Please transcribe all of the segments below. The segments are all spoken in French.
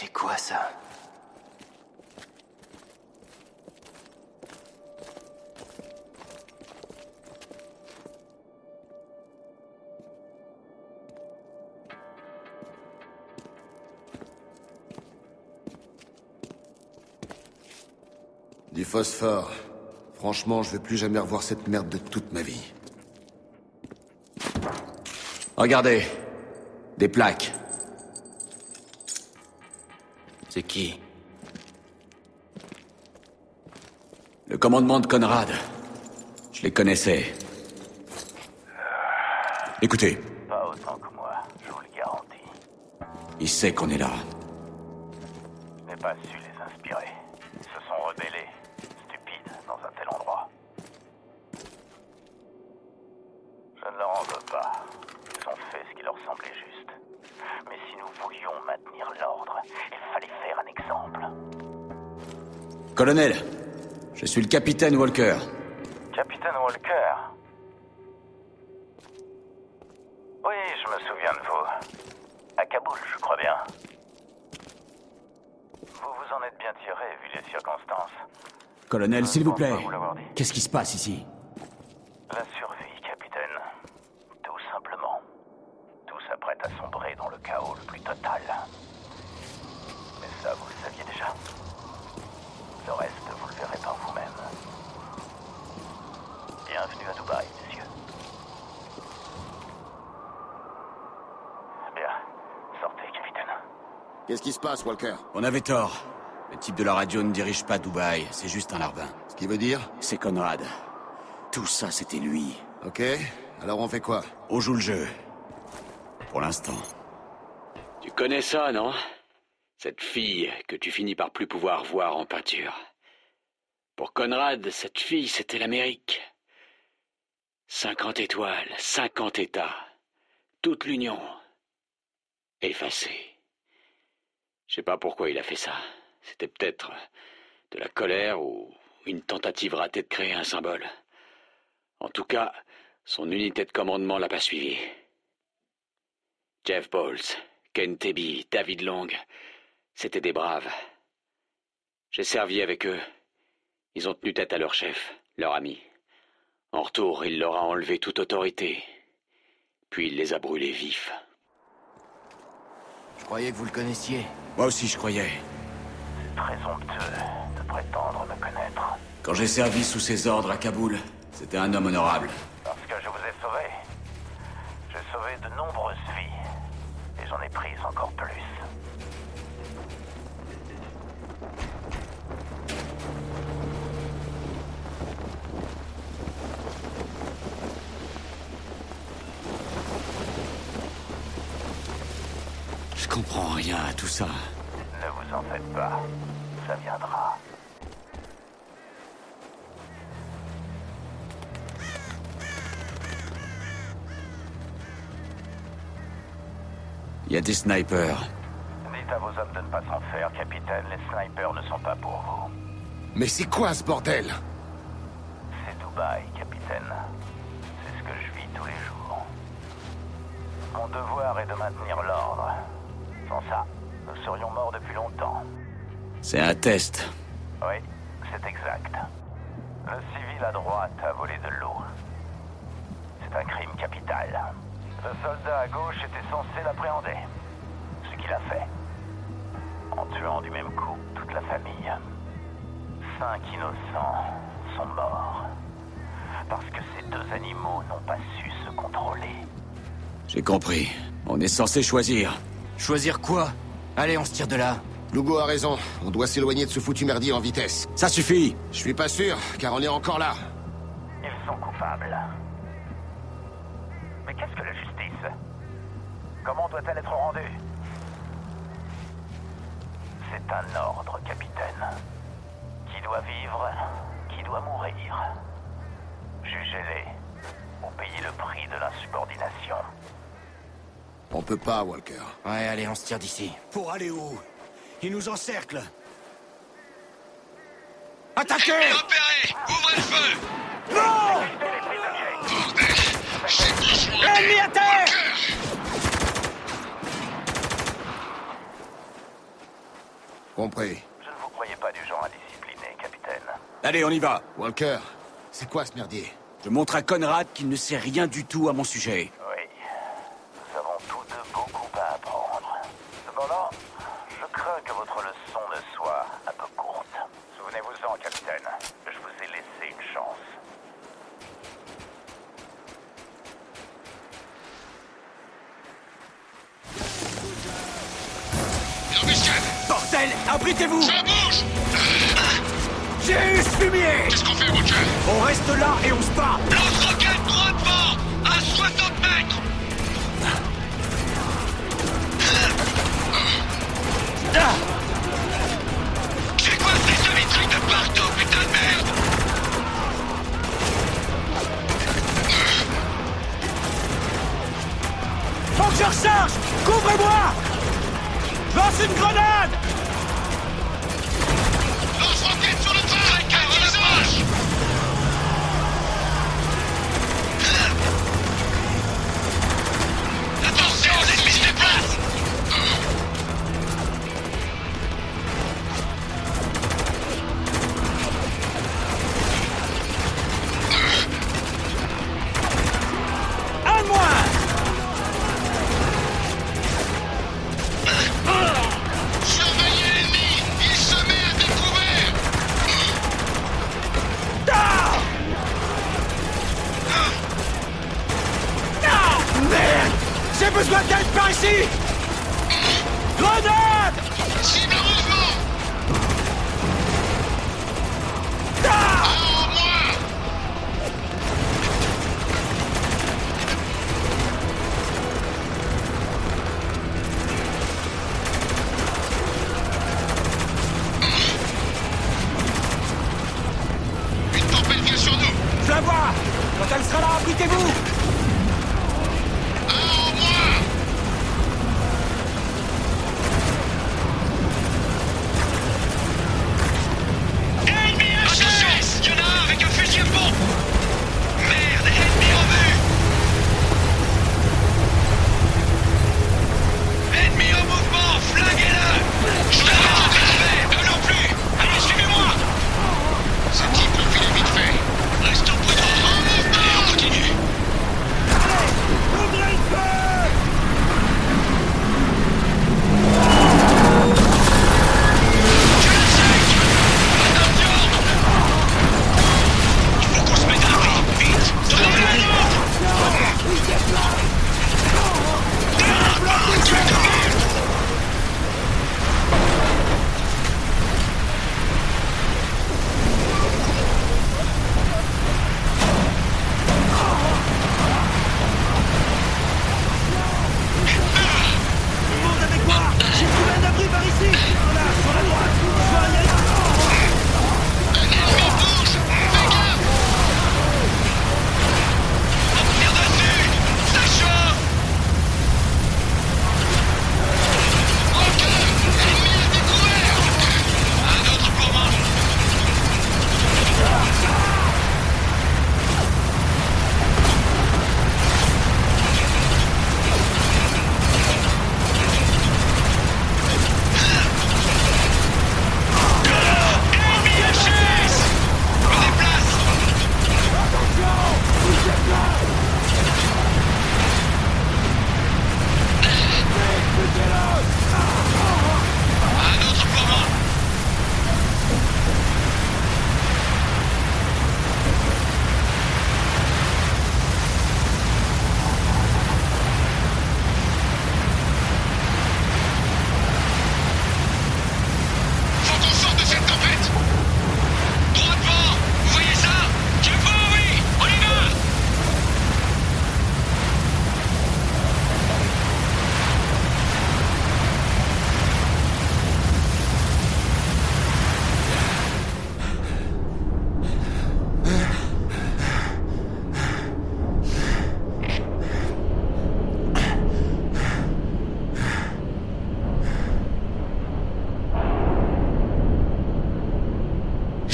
C'est quoi ça Du phosphore. Franchement, je veux plus jamais revoir cette merde de toute ma vie. Regardez. Des plaques. C'est qui Le commandement de Conrad. Je les connaissais. Écoutez. Pas autant que moi, je vous le garantis. Il sait qu'on est là. Je n'ai pas su les inspirer. Ils se sont rebellés, stupides, dans un tel endroit. Je ne leur en veux pas. Ils ont fait ce qui leur semblait juste. Mais si nous voulions maintenir l'ordre, il fallait faire un exemple. Colonel, je suis le capitaine Walker. Capitaine Walker Oui, je me souviens de vous. À Kaboul, je crois bien. Vous vous en êtes bien tiré, vu les circonstances. Colonel, s'il vous plaît. Qu'est-ce qui se passe ici? La survie, capitaine. Tout simplement. Tout s'apprête à sombrer dans le chaos le plus total. Mais ça, vous le saviez déjà. Le reste, vous le verrez par vous-même. Bienvenue à Dubaï, messieurs. Bien. Sortez, capitaine. Qu'est-ce qui se passe, Walker On avait tort. Le type de la radio ne dirige pas Dubaï, c'est juste un larbin. Ce qui veut dire C'est Conrad. Tout ça, c'était lui. Ok, alors on fait quoi On joue le jeu. Pour l'instant. Tu connais ça, non Cette fille que tu finis par plus pouvoir voir en peinture. Pour Conrad, cette fille, c'était l'Amérique. 50 étoiles, 50 États. Toute l'Union. Effacée. Je sais pas pourquoi il a fait ça. C'était peut-être de la colère ou une tentative ratée de créer un symbole. En tout cas, son unité de commandement l'a pas suivi. Jeff Bowles, Ken Tebby, David Long, c'étaient des braves. J'ai servi avec eux. Ils ont tenu tête à leur chef, leur ami. En retour, il leur a enlevé toute autorité. Puis il les a brûlés vifs. Je croyais que vous le connaissiez. Moi aussi, je croyais. Très honteux de prétendre me connaître. Quand j'ai servi sous ses ordres à Kaboul, c'était un homme honorable. Parce que je vous ai sauvé. J'ai sauvé de nombreuses vies. Et j'en ai pris encore plus. Je comprends rien à tout ça. Ne vous en faites pas. Ça viendra. Il y a des snipers. Dites à vos hommes de ne pas s'en faire, capitaine. Les snipers ne sont pas pour vous. Mais c'est quoi ce bordel? C'est Dubaï, capitaine. C'est ce que je vis tous les jours. Mon devoir est de maintenir l'ordre. Sans ça, nous serions morts depuis longtemps. C'est un test. Oui, c'est exact. Le civil à droite a volé de l'eau. C'est un crime capital. Le soldat à gauche était censé l'appréhender. Ce qu'il a fait. En tuant du même coup toute la famille. Cinq innocents sont morts. Parce que ces deux animaux n'ont pas su se contrôler. J'ai compris. On est censé choisir. Choisir quoi Allez, on se tire de là. Lugo a raison, on doit s'éloigner de ce foutu merdier en vitesse. Ça suffit Je suis pas sûr, car on est encore là. Ils sont coupables. Mais qu'est-ce que la justice Comment doit-elle être rendue C'est un ordre, capitaine. Qui doit vivre, qui doit mourir. Jugez-les ou payez le prix de l'insubordination. On peut pas, Walker. Ouais, allez, on se tire d'ici. Pour aller où? Ils nous encerclent. Attaquez Ouvrez le feu Non Bordel J'ai besoin à terre Compris. Je ne vous croyais pas du genre indiscipliné, capitaine. Allez, on y va Walker, c'est quoi ce merdier? Je montre à Conrad qu'il ne sait rien du tout à mon sujet. Abritez-vous Ça bouge. J'ai eu ce fumier. Qu'est-ce qu'on fait, Roger? On reste là et on se bat. Lance-roquette droit devant À 60 mètres. Ah. C'est quoi ces semi-trucs de partout, putain de merde? Faut que je recharge. Couvrez-moi. Lance une grenade. アクティブ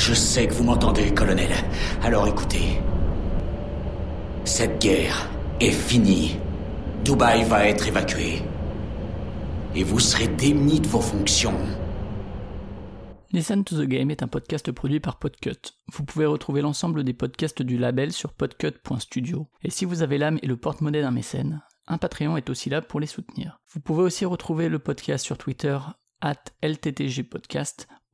Je sais que vous m'entendez, colonel. Alors écoutez. Cette guerre est finie. Dubaï va être évacué. Et vous serez démis de vos fonctions. Listen to the Game est un podcast produit par Podcut. Vous pouvez retrouver l'ensemble des podcasts du label sur podcut.studio. Et si vous avez l'âme et le porte-monnaie d'un mécène, un Patreon est aussi là pour les soutenir. Vous pouvez aussi retrouver le podcast sur Twitter, at LTTG